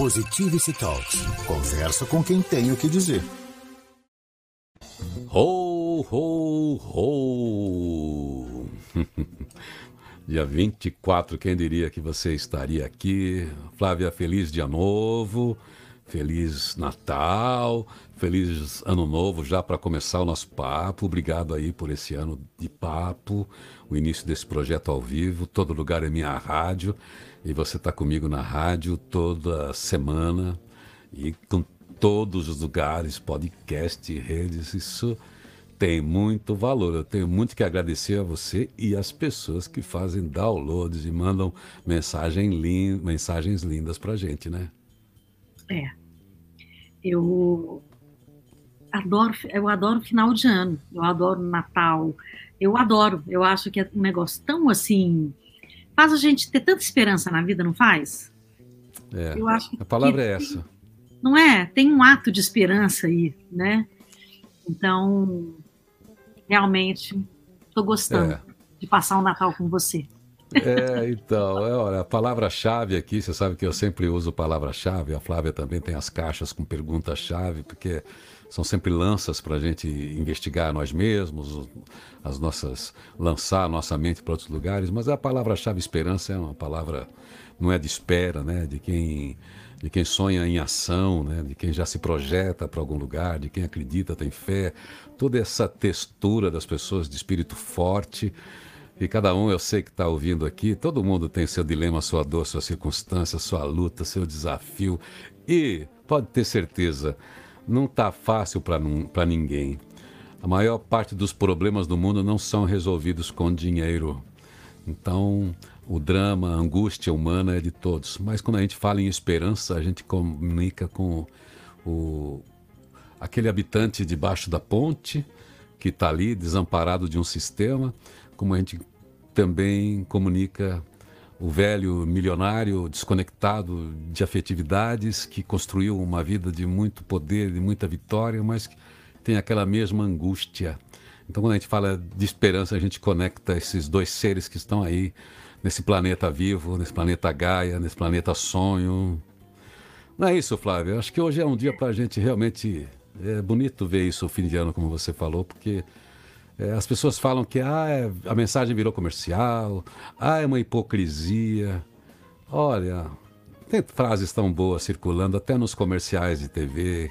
Positivity Talks. Conversa com quem tem o que dizer. Ho, ho, ho! Dia 24, quem diria que você estaria aqui? Flávia, feliz dia novo, feliz Natal, feliz ano novo já para começar o nosso papo. Obrigado aí por esse ano de papo, o início desse projeto ao vivo. Todo lugar é minha rádio e você está comigo na rádio toda semana e com todos os lugares, podcast, redes. Isso tem muito valor. Eu tenho muito que agradecer a você e as pessoas que fazem downloads e mandam mensagem lin mensagens lindas para gente, né? É. Eu adoro, eu adoro final de ano, eu adoro Natal, eu adoro. Eu acho que é um negócio tão assim faz a gente ter tanta esperança na vida, não faz? É. Eu acho a palavra é essa. Não é? Tem um ato de esperança aí, né? Então, realmente, estou gostando é. de passar o um Natal com você. É, então, é, olha, a palavra-chave aqui, você sabe que eu sempre uso palavra-chave, a Flávia também tem as caixas com pergunta-chave, porque são sempre lanças para a gente investigar nós mesmos, as nossas lançar a nossa mente para outros lugares. Mas a palavra-chave esperança é uma palavra não é de espera, né? De quem de quem sonha em ação, né? De quem já se projeta para algum lugar, de quem acredita, tem fé, toda essa textura das pessoas de espírito forte. E cada um, eu sei que está ouvindo aqui, todo mundo tem seu dilema, sua dor, sua circunstância, sua luta, seu desafio. E pode ter certeza, não está fácil para ninguém. A maior parte dos problemas do mundo não são resolvidos com dinheiro. Então, o drama, a angústia humana é de todos. Mas quando a gente fala em esperança, a gente comunica com o, aquele habitante debaixo da ponte que está ali, desamparado de um sistema, como a gente também comunica o velho milionário desconectado de afetividades que construiu uma vida de muito poder, de muita vitória, mas que tem aquela mesma angústia. Então, quando a gente fala de esperança, a gente conecta esses dois seres que estão aí nesse planeta vivo, nesse planeta Gaia, nesse planeta sonho. Não é isso, Flávio? Acho que hoje é um dia para a gente realmente. É bonito ver isso o fim de ano, como você falou, porque é, as pessoas falam que ah, é, a mensagem virou comercial, ah, é uma hipocrisia. Olha, tem frases tão boas circulando até nos comerciais de TV,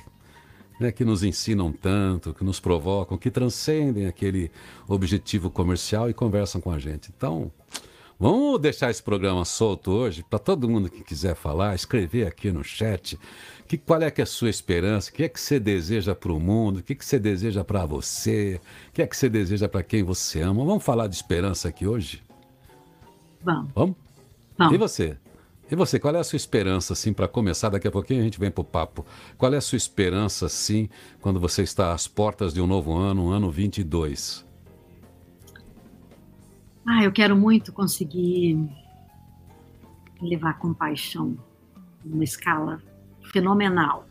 né, que nos ensinam tanto, que nos provocam, que transcendem aquele objetivo comercial e conversam com a gente. Então, vamos deixar esse programa solto hoje para todo mundo que quiser falar, escrever aqui no chat que, qual é que é a sua esperança? O que é que você deseja para o mundo? O que, é que você deseja para você? O que é que você deseja para quem você ama? Vamos falar de esperança aqui hoje? Vamos. Vamos? Vamos. E você? E você, qual é a sua esperança, assim, para começar? Daqui a pouquinho a gente vem para o papo. Qual é a sua esperança, assim, quando você está às portas de um novo ano, um ano 22? Ah, eu quero muito conseguir levar compaixão numa escala fenomenal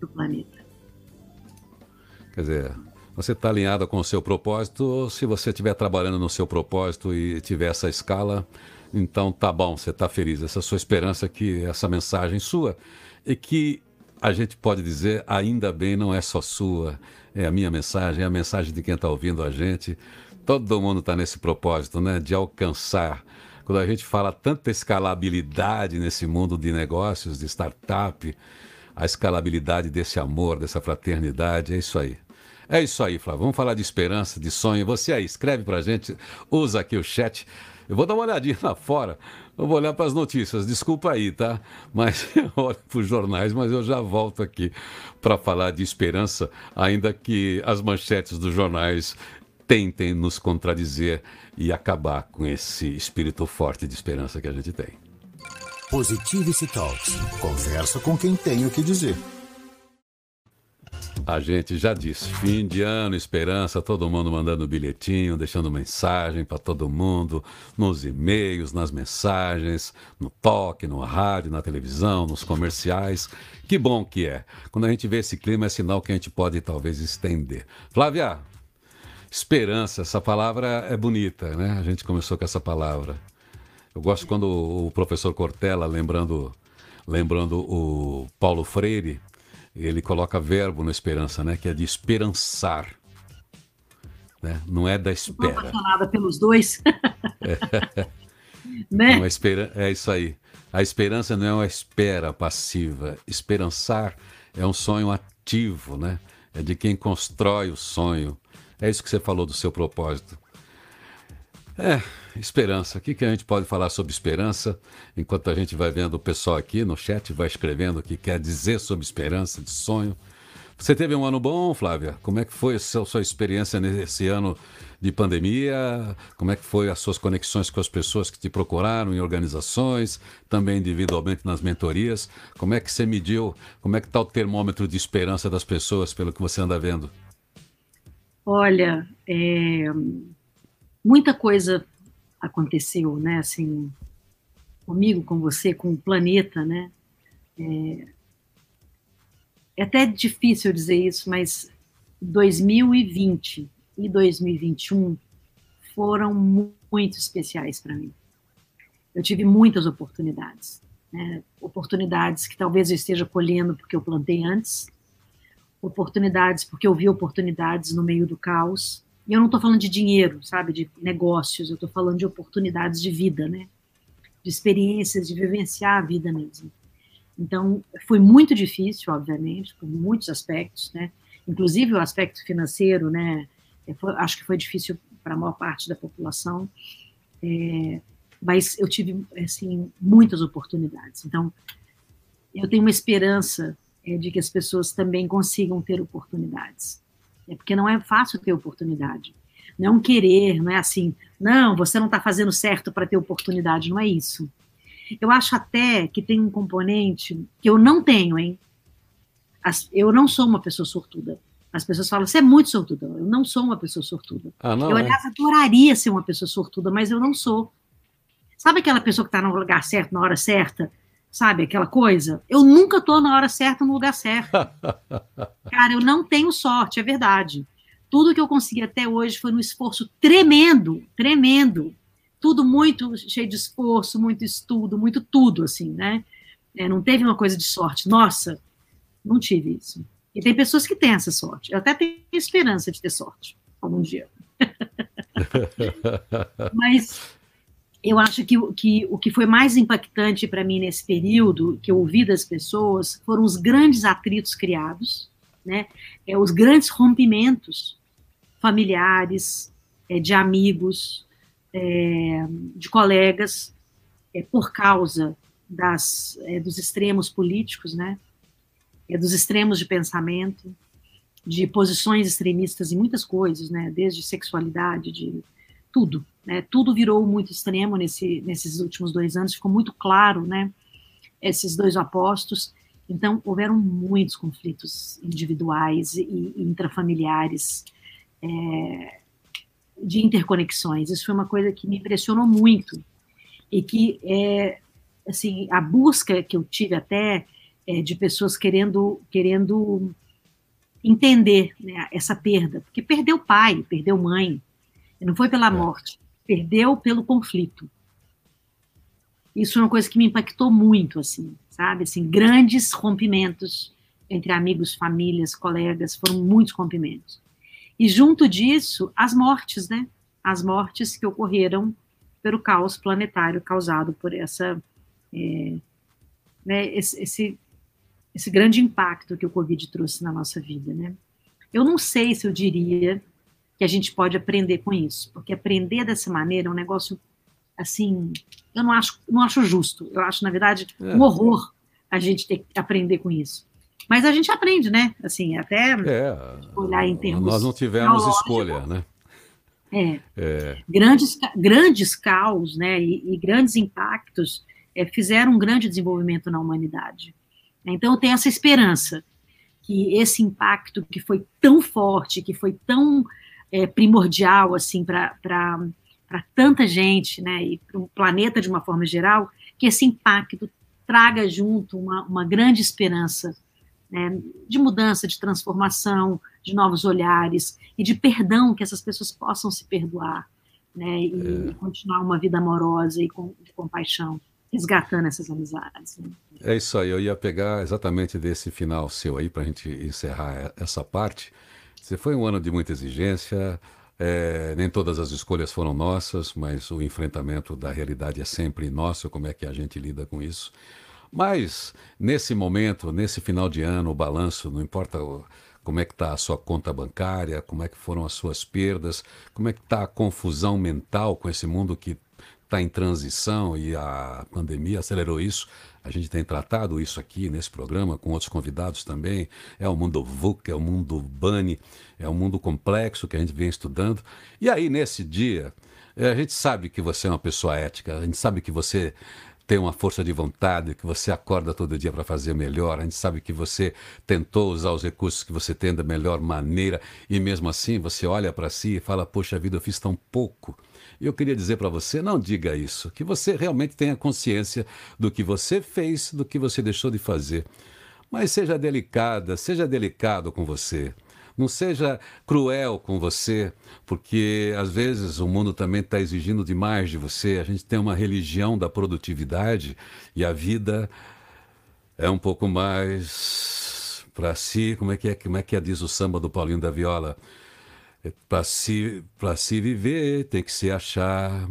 do planeta. Quer dizer, você está alinhada com o seu propósito, se você estiver trabalhando no seu propósito e tiver essa escala, então tá bom, você está feliz. Essa é a sua esperança que essa mensagem sua e que a gente pode dizer, ainda bem, não é só sua, é a minha mensagem, é a mensagem de quem está ouvindo a gente. Todo mundo está nesse propósito, né, de alcançar quando a gente fala tanta escalabilidade nesse mundo de negócios, de startup, a escalabilidade desse amor, dessa fraternidade, é isso aí. É isso aí, Flávio. Vamos falar de esperança, de sonho. Você aí, escreve pra gente, usa aqui o chat. Eu vou dar uma olhadinha lá fora. Eu vou olhar para as notícias. Desculpa aí, tá? Mas eu olho para os jornais, mas eu já volto aqui para falar de esperança, ainda que as manchetes dos jornais tentem nos contradizer e acabar com esse espírito forte de esperança que a gente tem. Positivity Talks. Conversa com quem tem o que dizer. A gente já disse, fim de ano, esperança, todo mundo mandando bilhetinho, deixando mensagem para todo mundo, nos e-mails, nas mensagens, no toque, no rádio, na televisão, nos comerciais. Que bom que é. Quando a gente vê esse clima, é sinal que a gente pode talvez estender. Flávia, Esperança, essa palavra é bonita, né? A gente começou com essa palavra. Eu gosto quando o professor Cortella, lembrando lembrando o Paulo Freire, ele coloca verbo na esperança, né? Que é de esperançar. Né? Não é da espera. Estou apaixonada pelos dois. é. né? espera... é isso aí. A esperança não é uma espera passiva. Esperançar é um sonho ativo, né? É de quem constrói o sonho. É isso que você falou do seu propósito. É, esperança. O que, que a gente pode falar sobre esperança? Enquanto a gente vai vendo o pessoal aqui no chat, vai escrevendo o que quer dizer sobre esperança, de sonho. Você teve um ano bom, Flávia? Como é que foi a sua, experiência nesse ano de pandemia? Como é que foi as suas conexões com as pessoas que te procuraram em organizações, também individualmente nas mentorias? Como é que você mediu? Como é que está o termômetro de esperança das pessoas, pelo que você anda vendo? Olha, é, muita coisa aconteceu, né? Assim, comigo, com você, com o planeta, né? É, é até difícil dizer isso, mas 2020 e 2021 foram muito especiais para mim. Eu tive muitas oportunidades, né? oportunidades que talvez eu esteja colhendo porque eu plantei antes, oportunidades porque eu vi oportunidades no meio do caos, e eu não estou falando de dinheiro, sabe, de negócios, eu estou falando de oportunidades de vida, né? De experiências, de vivenciar a vida mesmo. Então, foi muito difícil, obviamente, por muitos aspectos, né? Inclusive o aspecto financeiro, né? É, foi, acho que foi difícil para a maior parte da população, é, mas eu tive, assim, muitas oportunidades. Então, eu tenho uma esperança é, de que as pessoas também consigam ter oportunidades. É porque não é fácil ter oportunidade. Não querer, não é assim, não, você não está fazendo certo para ter oportunidade, não é isso. Eu acho até que tem um componente que eu não tenho, hein? As, eu não sou uma pessoa sortuda. As pessoas falam, você é muito sortuda. Eu não sou uma pessoa sortuda. Ah, não, eu, é? aliás, é? adoraria ser uma pessoa sortuda, mas eu não sou. Sabe aquela pessoa que está no lugar certo, na hora certa? Sabe aquela coisa? Eu nunca estou na hora certa, no lugar certo. Cara, eu não tenho sorte, é verdade. Tudo que eu consegui até hoje foi um esforço tremendo, tremendo. Tudo muito cheio de esforço, muito estudo, muito tudo, assim, né? É, não teve uma coisa de sorte. Nossa, não tive isso. E tem pessoas que têm essa sorte. Eu até tenho esperança de ter sorte algum dia. Mas eu acho que, que o que foi mais impactante para mim nesse período, que eu ouvi das pessoas, foram os grandes atritos criados, né? É, os grandes rompimentos familiares, é, de amigos, é, de colegas, é, por causa das, é, dos extremos políticos, né? É, dos extremos de pensamento, de posições extremistas em muitas coisas, né? Desde sexualidade, de tudo, né? Tudo virou muito extremo nesse, nesses últimos dois anos, ficou muito claro, né? Esses dois opostos. Então, houveram muitos conflitos individuais e, e intrafamiliares, é, de interconexões. Isso foi uma coisa que me impressionou muito e que, é, assim, a busca que eu tive até é, de pessoas querendo, querendo entender né, essa perda, porque perdeu pai, perdeu mãe, não foi pela é. morte, perdeu pelo conflito. Isso é uma coisa que me impactou muito, assim, sabe? Assim, grandes rompimentos entre amigos, famílias, colegas, foram muitos rompimentos. E junto disso, as mortes, né? As mortes que ocorreram pelo caos planetário causado por essa, é, né, esse, esse, esse grande impacto que o Covid trouxe na nossa vida, né? Eu não sei se eu diria que a gente pode aprender com isso, porque aprender dessa maneira é um negócio assim, eu não acho, não acho justo. Eu acho, na verdade, é. um horror a gente ter que aprender com isso. Mas a gente aprende, né? Assim, até é, olhar em termos. Nós não tivemos escolha, né? É. é. Grandes, grandes caos, né? E, e grandes impactos é, fizeram um grande desenvolvimento na humanidade. Então, eu tenho essa esperança que esse impacto que foi tão forte, que foi tão é, primordial assim para tanta gente, né, e para o planeta de uma forma geral, que esse impacto traga junto uma, uma grande esperança né, de mudança, de transformação, de novos olhares e de perdão, que essas pessoas possam se perdoar né, e, é. continuar uma vida amorosa e com, de compaixão. resgatando essas amizades. Né? É isso aí, eu ia pegar exatamente desse final seu aí para a gente encerrar essa parte. Você foi um ano de muita exigência, é, nem todas as escolhas foram nossas, mas o enfrentamento da realidade é sempre nosso, como é que a gente lida com isso. Mas nesse momento, nesse final de ano, o balanço, não importa como é que está a sua conta bancária, como é que foram as suas perdas, como é que está a confusão mental com esse mundo que está em transição e a pandemia acelerou isso. A gente tem tratado isso aqui nesse programa com outros convidados também. É o mundo VUC, é o mundo BANI, é um mundo complexo que a gente vem estudando. E aí, nesse dia, a gente sabe que você é uma pessoa ética, a gente sabe que você tem uma força de vontade, que você acorda todo dia para fazer melhor. A gente sabe que você tentou usar os recursos que você tem da melhor maneira e mesmo assim você olha para si e fala: Poxa vida, eu fiz tão pouco. E eu queria dizer para você: não diga isso, que você realmente tenha consciência do que você fez, do que você deixou de fazer. Mas seja delicada, seja delicado com você. Não seja cruel com você, porque às vezes o mundo também está exigindo demais de você. A gente tem uma religião da produtividade e a vida é um pouco mais para si. Como é que é? Como é que é, diz o samba do Paulinho da Viola? É, para se, se viver tem que se achar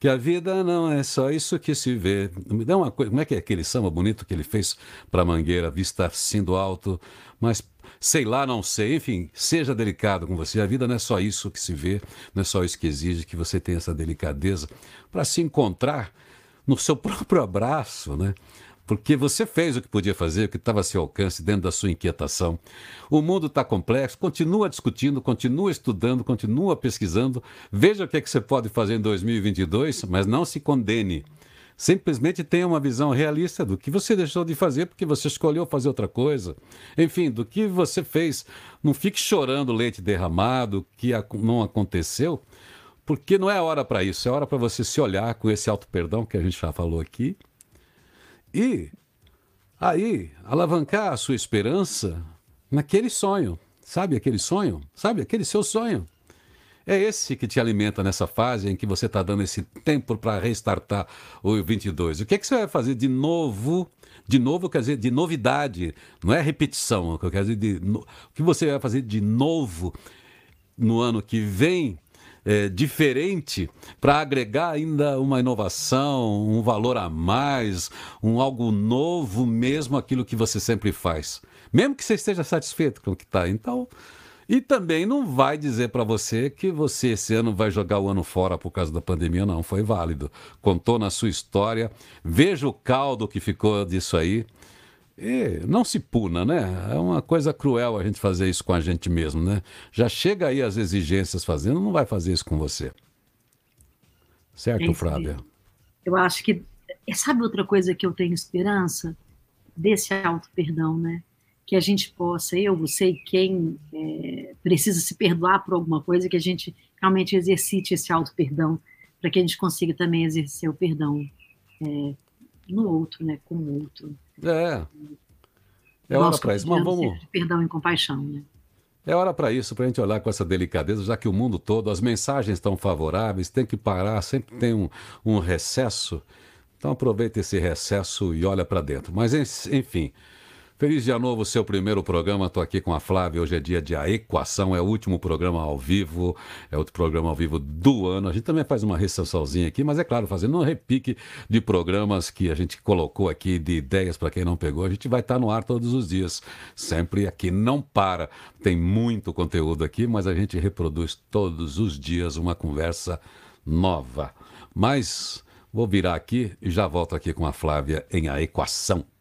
que a vida não é só isso que se vê. Me dá uma coisa, como é que é aquele samba bonito que ele fez para Mangueira, vista sendo alto, mas sei lá, não sei, enfim, seja delicado com você. A vida não é só isso que se vê, não é só isso que exige que você tenha essa delicadeza para se encontrar no seu próprio abraço, né? Porque você fez o que podia fazer, o que estava a seu alcance dentro da sua inquietação. O mundo está complexo, continua discutindo, continua estudando, continua pesquisando. Veja o que, é que você pode fazer em 2022, mas não se condene. Simplesmente tenha uma visão realista do que você deixou de fazer porque você escolheu fazer outra coisa. Enfim, do que você fez. Não fique chorando leite derramado, que não aconteceu, porque não é hora para isso. É hora para você se olhar com esse auto-perdão que a gente já falou aqui. E aí, alavancar a sua esperança naquele sonho. Sabe aquele sonho? Sabe aquele seu sonho? É esse que te alimenta nessa fase em que você está dando esse tempo para restartar o 22. O que, é que você vai fazer de novo? De novo quer dizer de novidade, não é repetição. Quer dizer de, no, o que você vai fazer de novo no ano que vem é, diferente para agregar ainda uma inovação, um valor a mais, um algo novo mesmo aquilo que você sempre faz. Mesmo que você esteja satisfeito com o que está. Então, e também não vai dizer para você que você esse ano vai jogar o ano fora por causa da pandemia, não. Foi válido. Contou na sua história. Veja o caldo que ficou disso aí. E não se puna, né? É uma coisa cruel a gente fazer isso com a gente mesmo, né? Já chega aí as exigências fazendo, não vai fazer isso com você. Certo, é Flávia? Eu acho que. Sabe outra coisa que eu tenho esperança? Desse auto-perdão, né? que a gente possa, eu, você e quem é, precisa se perdoar por alguma coisa, que a gente realmente exercite esse auto-perdão, para que a gente consiga também exercer o perdão é, no outro, né, com o outro. É. É hora para isso. Mas vamos. perdão e compaixão, né? É hora para isso, para a gente olhar com essa delicadeza, já que o mundo todo, as mensagens estão favoráveis, tem que parar, sempre tem um, um recesso. Então aproveita esse recesso e olha para dentro. Mas, enfim, Feliz dia novo, seu primeiro programa. Estou aqui com a Flávia. Hoje é dia de A Equação, é o último programa ao vivo, é outro programa ao vivo do ano. A gente também faz uma recessãozinha aqui, mas é claro, fazendo um repique de programas que a gente colocou aqui, de ideias para quem não pegou. A gente vai estar tá no ar todos os dias, sempre aqui. Não para. Tem muito conteúdo aqui, mas a gente reproduz todos os dias uma conversa nova. Mas vou virar aqui e já volto aqui com a Flávia em A Equação.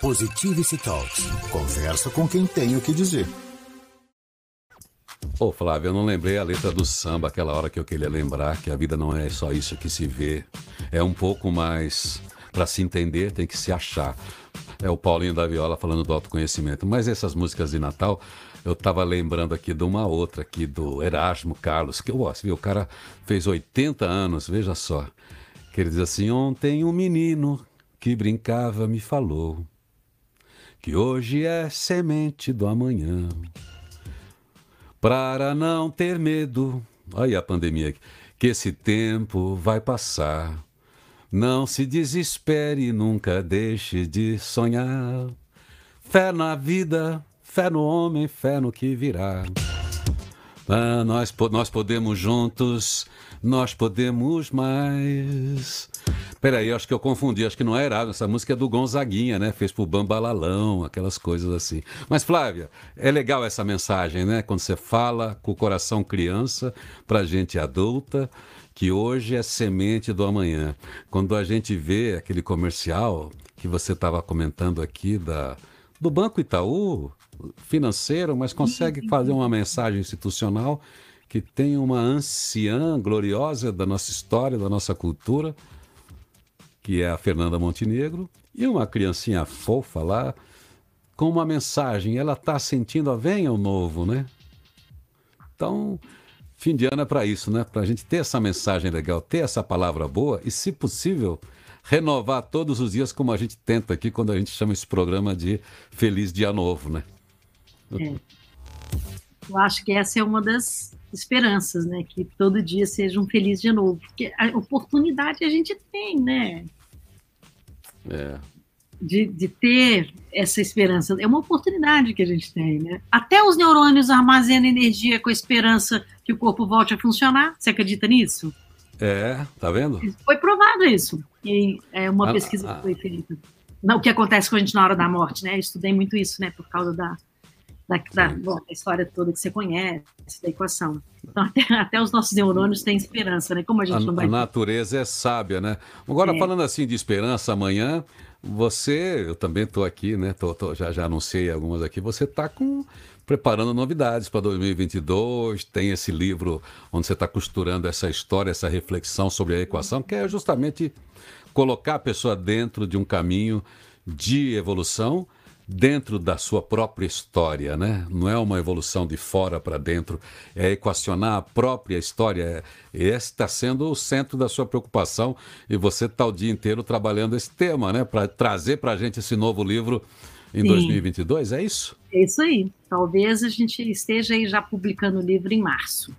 Positivity Talks. Conversa com quem tem o que dizer. Ô oh, Flávio, eu não lembrei a letra do samba aquela hora que eu queria lembrar que a vida não é só isso que se vê. É um pouco mais. Para se entender, tem que se achar. É o Paulinho da Viola falando do autoconhecimento. Mas essas músicas de Natal, eu estava lembrando aqui de uma outra aqui do Erasmo Carlos, que eu gosto, viu? O cara fez 80 anos, veja só. Que ele diz assim: Ontem um menino que brincava me falou que hoje é semente do amanhã. Para não ter medo, olha a pandemia aqui, que esse tempo vai passar. Não se desespere, nunca deixe de sonhar. Fé na vida, fé no homem, fé no que virá. Ah, nós, nós podemos juntos, nós podemos mais. Peraí, acho que eu confundi, acho que não é Erasmo, essa música é do Gonzaguinha, né? Fez pro Bambalalão, aquelas coisas assim. Mas, Flávia, é legal essa mensagem, né? Quando você fala com o coração criança pra gente adulta, que hoje é semente do amanhã. Quando a gente vê aquele comercial que você estava comentando aqui da, do Banco Itaú, financeiro, mas consegue fazer uma mensagem institucional que tem uma anciã gloriosa da nossa história, da nossa cultura, que é a Fernanda Montenegro, e uma criancinha fofa lá, com uma mensagem. Ela está sentindo a venha o novo, né? Então, Fim de ano é para isso, né? Para a gente ter essa mensagem legal, ter essa palavra boa e, se possível, renovar todos os dias, como a gente tenta aqui quando a gente chama esse programa de Feliz Dia Novo, né? É. Eu acho que essa é uma das esperanças, né? Que todo dia seja um feliz dia novo. Porque a oportunidade a gente tem, né? É de, de ter essa esperança. É uma oportunidade que a gente tem, né? Até os neurônios armazenam energia com a esperança que o corpo volte a funcionar. Você acredita nisso? É, tá vendo? Foi provado isso. E é uma ah, pesquisa ah, que foi feita. Não, o que acontece com a gente na hora da morte, né? Eu estudei muito isso, né? Por causa da, da, da, bom, da história toda que você conhece, da equação. Então, até, até, os nossos neurônios têm esperança, né? Como a gente a, não vai. A natureza é sábia, né? Agora, é. falando assim de esperança, amanhã você, eu também estou aqui, né? Tô, tô, já, já anunciei algumas aqui. Você está com preparando novidades para 2022. Tem esse livro onde você está costurando essa história, essa reflexão sobre a equação, que é justamente colocar a pessoa dentro de um caminho de evolução dentro da sua própria história, né? Não é uma evolução de fora para dentro, é equacionar a própria história. Esse está sendo o centro da sua preocupação e você está o dia inteiro trabalhando esse tema, né? Para trazer para a gente esse novo livro em Sim. 2022, é isso? É isso aí. Talvez a gente esteja aí já publicando o livro em março.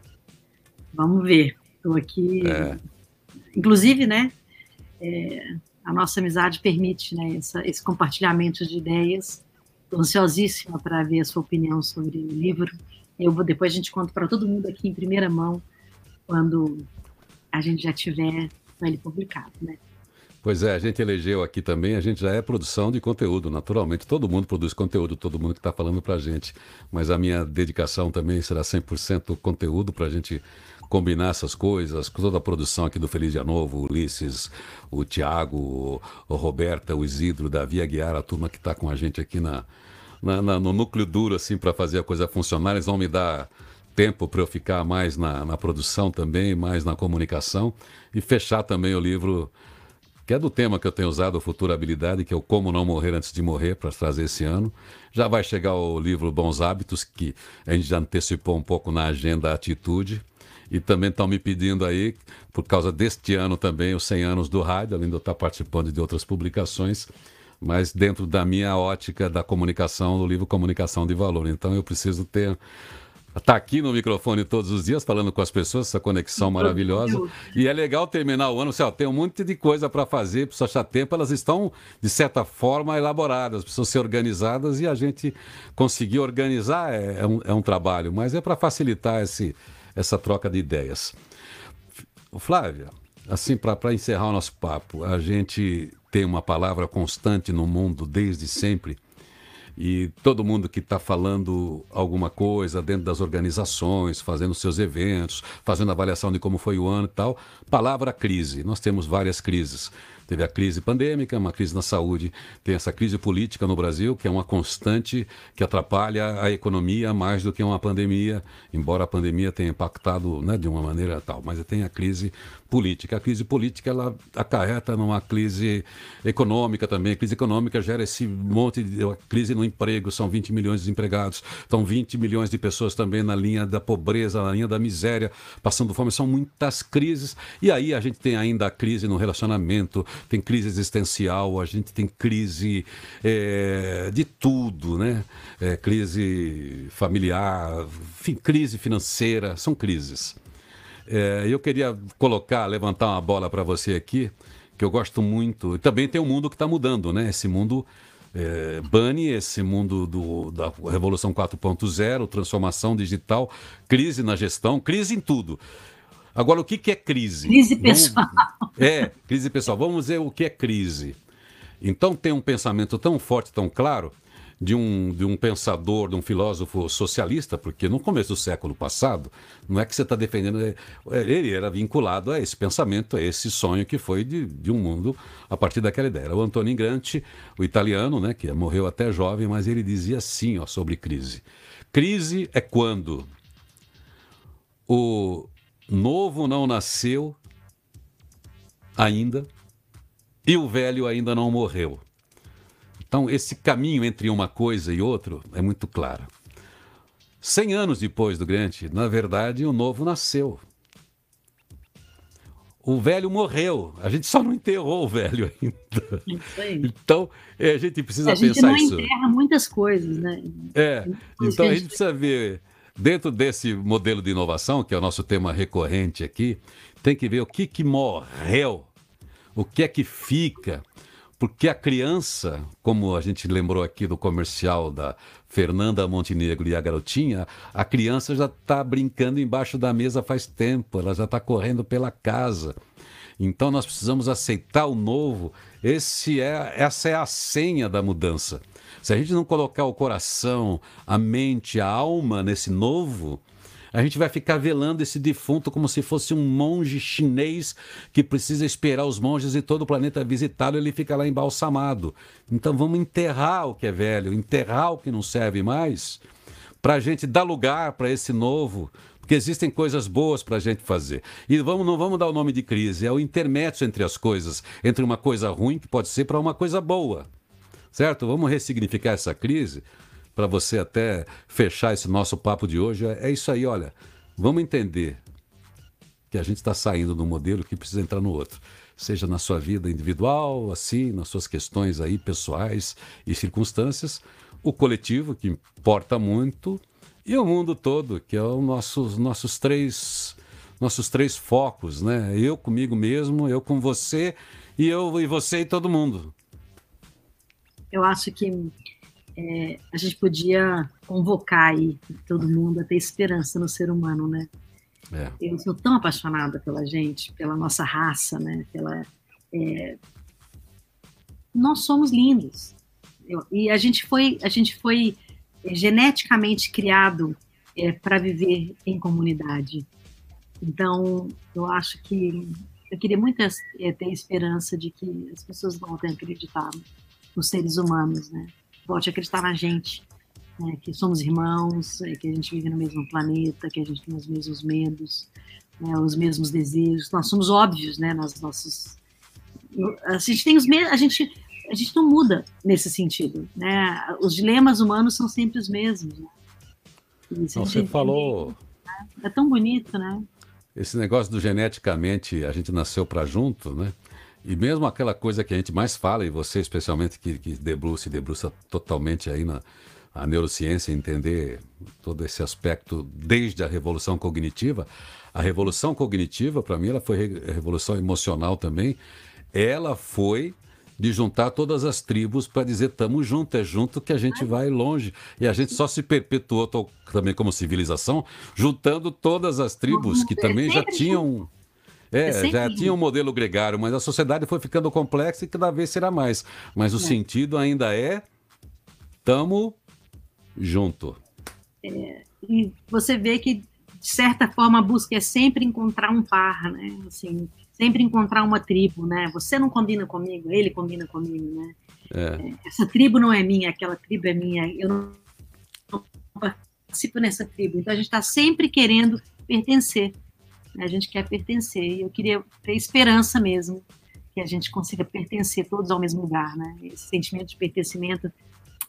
Vamos ver. Estou aqui. É. Inclusive, né? É a nossa amizade permite né, essa, esse compartilhamento de ideias. Estou ansiosíssima para ver a sua opinião sobre o livro. Eu vou depois a gente conta para todo mundo aqui em primeira mão quando a gente já tiver ele publicado, né? Pois é, a gente elegeu aqui também, a gente já é produção de conteúdo, naturalmente. Todo mundo produz conteúdo, todo mundo que está falando para a gente. Mas a minha dedicação também será 100% conteúdo para a gente combinar essas coisas, com toda a produção aqui do Feliz Dia Novo, o Ulisses, o Tiago, o Roberta, o Isidro, Davi Aguiar, a turma que está com a gente aqui na, na, na, no núcleo duro, assim, para fazer a coisa funcionar. Eles vão me dar tempo para eu ficar mais na, na produção também, mais na comunicação e fechar também o livro que é do tema que eu tenho usado, Futurabilidade, que é o Como Não Morrer Antes de Morrer, para trazer esse ano. Já vai chegar o livro Bons Hábitos, que a gente já antecipou um pouco na agenda Atitude. E também estão me pedindo aí, por causa deste ano também, os 100 anos do rádio, além de eu estar participando de outras publicações, mas dentro da minha ótica da comunicação, do livro Comunicação de Valor. Então eu preciso ter Está aqui no microfone todos os dias falando com as pessoas, essa conexão maravilhosa. E é legal terminar o ano, você, ó, tem um monte de coisa para fazer, precisa achar tempo, elas estão, de certa forma, elaboradas, precisam ser organizadas e a gente conseguir organizar é, é, um, é um trabalho, mas é para facilitar esse, essa troca de ideias. Flávia, assim, para encerrar o nosso papo, a gente tem uma palavra constante no mundo desde sempre. E todo mundo que está falando alguma coisa dentro das organizações, fazendo seus eventos, fazendo avaliação de como foi o ano e tal, palavra crise. Nós temos várias crises. Teve a crise pandêmica, uma crise na saúde, tem essa crise política no Brasil, que é uma constante que atrapalha a economia mais do que uma pandemia, embora a pandemia tenha impactado né, de uma maneira tal, mas tem a crise política. A crise política ela acarreta numa crise econômica também. A crise econômica gera esse monte de crise no emprego, são 20 milhões de desempregados, estão 20 milhões de pessoas também na linha da pobreza, na linha da miséria, passando fome. São muitas crises. E aí a gente tem ainda a crise no relacionamento, tem crise existencial, a gente tem crise é, de tudo, né? É, crise familiar, crise financeira, são crises. É, eu queria colocar, levantar uma bola para você aqui, que eu gosto muito. E também tem um mundo que está mudando, né? Esse mundo é, Bunny, esse mundo do, da Revolução 4.0, transformação digital, crise na gestão, crise em tudo. Agora, o que, que é crise? Crise pessoal. Vamos, é, crise pessoal. Vamos ver o que é crise. Então, tem um pensamento tão forte, tão claro, de um, de um pensador, de um filósofo socialista, porque no começo do século passado, não é que você está defendendo. É, ele era vinculado a esse pensamento, a esse sonho que foi de, de um mundo a partir daquela ideia. Era o Antonio Gramsci, o italiano, né, que morreu até jovem, mas ele dizia assim ó, sobre crise. Crise é quando o novo não nasceu ainda e o velho ainda não morreu. Então, esse caminho entre uma coisa e outra é muito claro. Cem anos depois do Grant, na verdade, o novo nasceu. O velho morreu. A gente só não enterrou o velho ainda. Isso aí. Então, é, a gente precisa pensar isso. A gente não enterra muitas coisas, né? É. Então, a gente precisa ver, dentro desse modelo de inovação, que é o nosso tema recorrente aqui, tem que ver o que, que morreu, o que é que fica, porque a criança, como a gente lembrou aqui do comercial da Fernanda Montenegro e a garotinha, a criança já está brincando embaixo da mesa faz tempo, ela já está correndo pela casa. Então nós precisamos aceitar o novo. Esse é, essa é a senha da mudança. Se a gente não colocar o coração, a mente, a alma nesse novo, a gente vai ficar velando esse defunto como se fosse um monge chinês que precisa esperar os monges de todo o planeta visitá-lo e ele fica lá embalsamado. Então vamos enterrar o que é velho, enterrar o que não serve mais, para a gente dar lugar para esse novo, porque existem coisas boas para a gente fazer. E vamos, não vamos dar o nome de crise, é o intermédio entre as coisas, entre uma coisa ruim que pode ser para uma coisa boa. Certo? Vamos ressignificar essa crise para você até fechar esse nosso papo de hoje, é, é isso aí, olha. Vamos entender que a gente está saindo de um modelo que precisa entrar no outro. Seja na sua vida individual, assim, nas suas questões aí pessoais e circunstâncias, o coletivo, que importa muito, e o mundo todo, que é os nossos, nossos três nossos três focos, né? Eu comigo mesmo, eu com você e eu e você e todo mundo. Eu acho que é, a gente podia convocar aí todo mundo a ter esperança no ser humano, né? É. Eu sou tão apaixonada pela gente, pela nossa raça, né? Pela, é... Nós somos lindos. Eu, e a gente foi, a gente foi é, geneticamente criado é, para viver em comunidade. Então, eu acho que eu queria muito é, ter esperança de que as pessoas voltem a acreditar nos seres humanos, né? A acreditar na gente, né, que somos irmãos, é, que a gente vive no mesmo planeta, que a gente tem os mesmos medos, né, os mesmos desejos. Nós somos óbvios, né, nas nossas. A gente tem os mesmos. A gente, a gente não muda nesse sentido, né? Os dilemas humanos são sempre os mesmos. Né? você falou. Né? É tão bonito, né? Esse negócio do geneticamente a gente nasceu para junto, né? E mesmo aquela coisa que a gente mais fala, e você especialmente que, que debruça e debruça totalmente aí na a neurociência, entender todo esse aspecto desde a revolução cognitiva, a revolução cognitiva, para mim, ela foi re revolução emocional também, ela foi de juntar todas as tribos para dizer estamos juntos, é junto que a gente vai longe. E a gente só se perpetuou também como civilização, juntando todas as tribos que também já tinham é, já tinha um modelo gregário, mas a sociedade foi ficando complexa e cada vez será mais. Mas o é. sentido ainda é tamo junto. É, e você vê que, de certa forma, a busca é sempre encontrar um par, né? Assim, sempre encontrar uma tribo, né? Você não combina comigo, ele combina comigo, né? É. é essa tribo não é minha, aquela tribo é minha. Eu não, não participo nessa tribo. Então a gente está sempre querendo pertencer. Né? A gente quer pertencer. E eu queria ter esperança mesmo que a gente consiga pertencer todos ao mesmo lugar, né? Esse sentimento de pertencimento,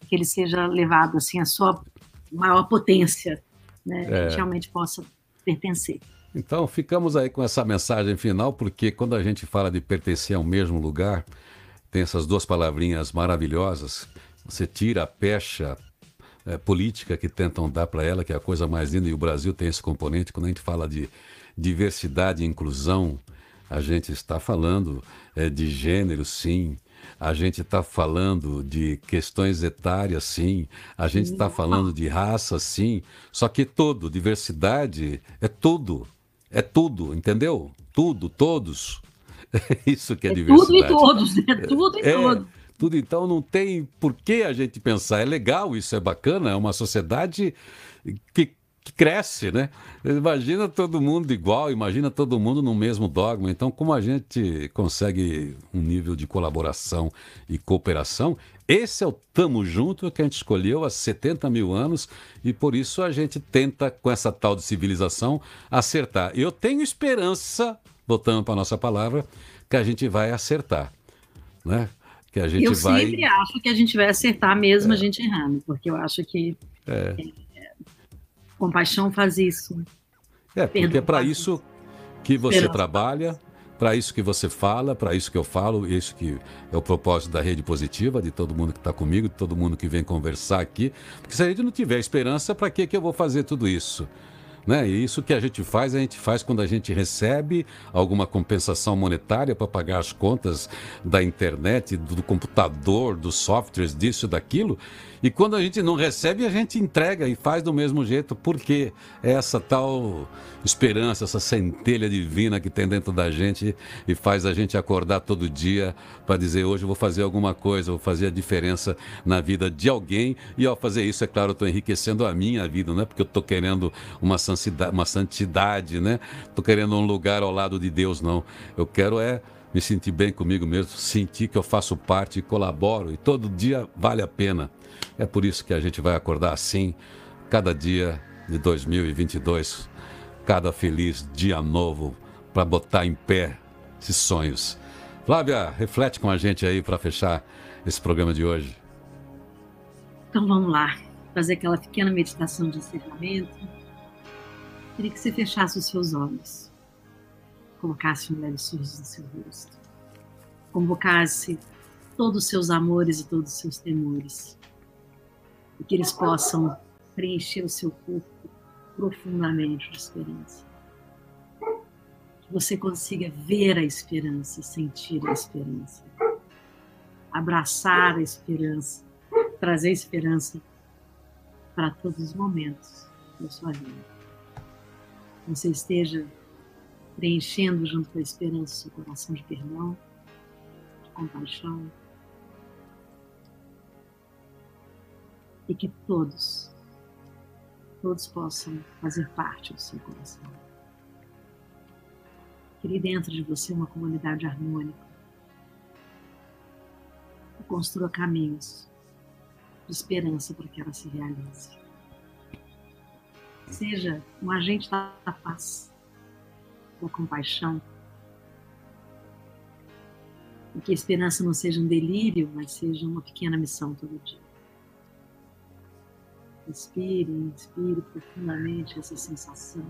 que ele seja levado assim à sua maior potência, né? É. Que a gente realmente possa pertencer. Então, ficamos aí com essa mensagem final, porque quando a gente fala de pertencer ao mesmo lugar, tem essas duas palavrinhas maravilhosas. Você tira a pecha é, política que tentam dar para ela, que é a coisa mais linda, e o Brasil tem esse componente. Quando a gente fala de diversidade e inclusão, a gente está falando é, de gênero, sim. A gente está falando de questões etárias, sim. A gente está falando de raça, sim. Só que tudo, diversidade é tudo. É tudo, entendeu? Tudo, todos. É isso que é, é diversidade. Tudo e todos, é tudo e é, todos. Tudo, então não tem por que a gente pensar. É legal, isso é bacana, é uma sociedade que que cresce, né? Imagina todo mundo igual, imagina todo mundo no mesmo dogma. Então, como a gente consegue um nível de colaboração e cooperação, esse é o Tamo Junto que a gente escolheu há 70 mil anos e por isso a gente tenta, com essa tal de civilização, acertar. Eu tenho esperança, voltando para a nossa palavra, que a gente vai acertar, né? Que a gente eu vai... sempre acho que a gente vai acertar mesmo é. a gente errando, porque eu acho que... É. Compaixão faz isso. É, porque é para isso que você Perdão. trabalha, para isso que você fala, para isso que eu falo, isso que é o propósito da rede positiva, de todo mundo que está comigo, de todo mundo que vem conversar aqui. Porque se a gente não tiver esperança, para que, que eu vou fazer tudo isso? Né? E isso que a gente faz, a gente faz quando a gente recebe alguma compensação monetária para pagar as contas da internet, do computador, dos softwares, disso, daquilo. E quando a gente não recebe, a gente entrega e faz do mesmo jeito, porque essa tal esperança, essa centelha divina que tem dentro da gente e faz a gente acordar todo dia para dizer: hoje eu vou fazer alguma coisa, vou fazer a diferença na vida de alguém. E ao fazer isso, é claro, eu estou enriquecendo a minha vida, não é porque eu estou querendo uma santidade, uma santidade, né? Estou querendo um lugar ao lado de Deus, não. Eu quero é me sentir bem comigo mesmo, sentir que eu faço parte e colaboro e todo dia vale a pena. É por isso que a gente vai acordar assim, cada dia de 2022, cada feliz dia novo, para botar em pé esses sonhos. Flávia, reflete com a gente aí para fechar esse programa de hoje. Então vamos lá, fazer aquela pequena meditação de encerramento. Queria que você fechasse os seus olhos, colocasse um leve sorriso no seu rosto, convocasse todos os seus amores e todos os seus temores e que eles possam preencher o seu corpo profundamente de esperança. Que você consiga ver a esperança, sentir a esperança, abraçar a esperança, trazer esperança para todos os momentos da sua vida. Que você esteja preenchendo junto com a esperança seu coração de perdão, de compaixão, e que todos, todos possam fazer parte do seu coração. Crie dentro de você uma comunidade harmônica e construa caminhos de esperança para que ela se realize. Seja um agente da paz, da compaixão, e que a esperança não seja um delírio, mas seja uma pequena missão todo dia. Respire, inspire profundamente essa sensação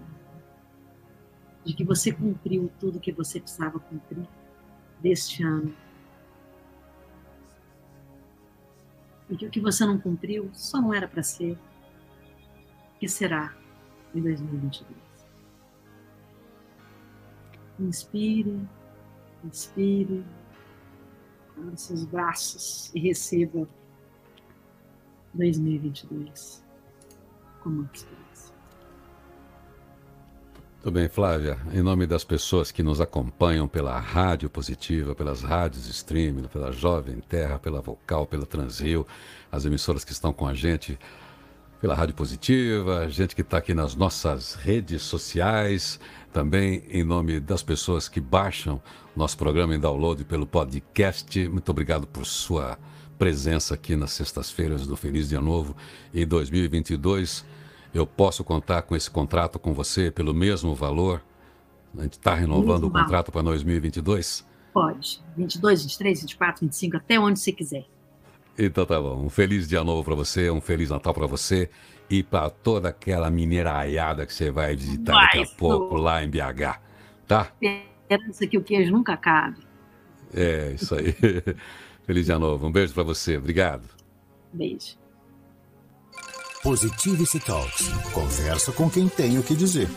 de que você cumpriu tudo que você precisava cumprir deste ano. E que o que você não cumpriu só não era para ser. que será em 2022? Inspire, inspire, abra seus braços e receba 2022 com muita esperança. Tudo bem, Flávia. Em nome das pessoas que nos acompanham pela Rádio Positiva, pelas rádios streaming, pela Jovem Terra, pela Vocal, pela Transrio, as emissoras que estão com a gente pela Rádio Positiva, gente que está aqui nas nossas redes sociais, também em nome das pessoas que baixam nosso programa em download pelo podcast. Muito obrigado por sua presença aqui nas sextas-feiras do Feliz Dia Novo em 2022. Eu posso contar com esse contrato com você pelo mesmo valor? A gente está renovando o contrato para 2022? Pode. 22, 23, 24, 25, até onde você quiser. Então tá bom. Um feliz dia novo para você, um feliz Natal para você e para toda aquela mineiraiada que você vai visitar vai, daqui a pouco lá em BH, tá? Esperança que o queijo nunca acabe. É, isso aí. feliz dia novo. Um beijo para você. Obrigado. Beijo. Positivity Talks. Conversa com quem tem o que dizer.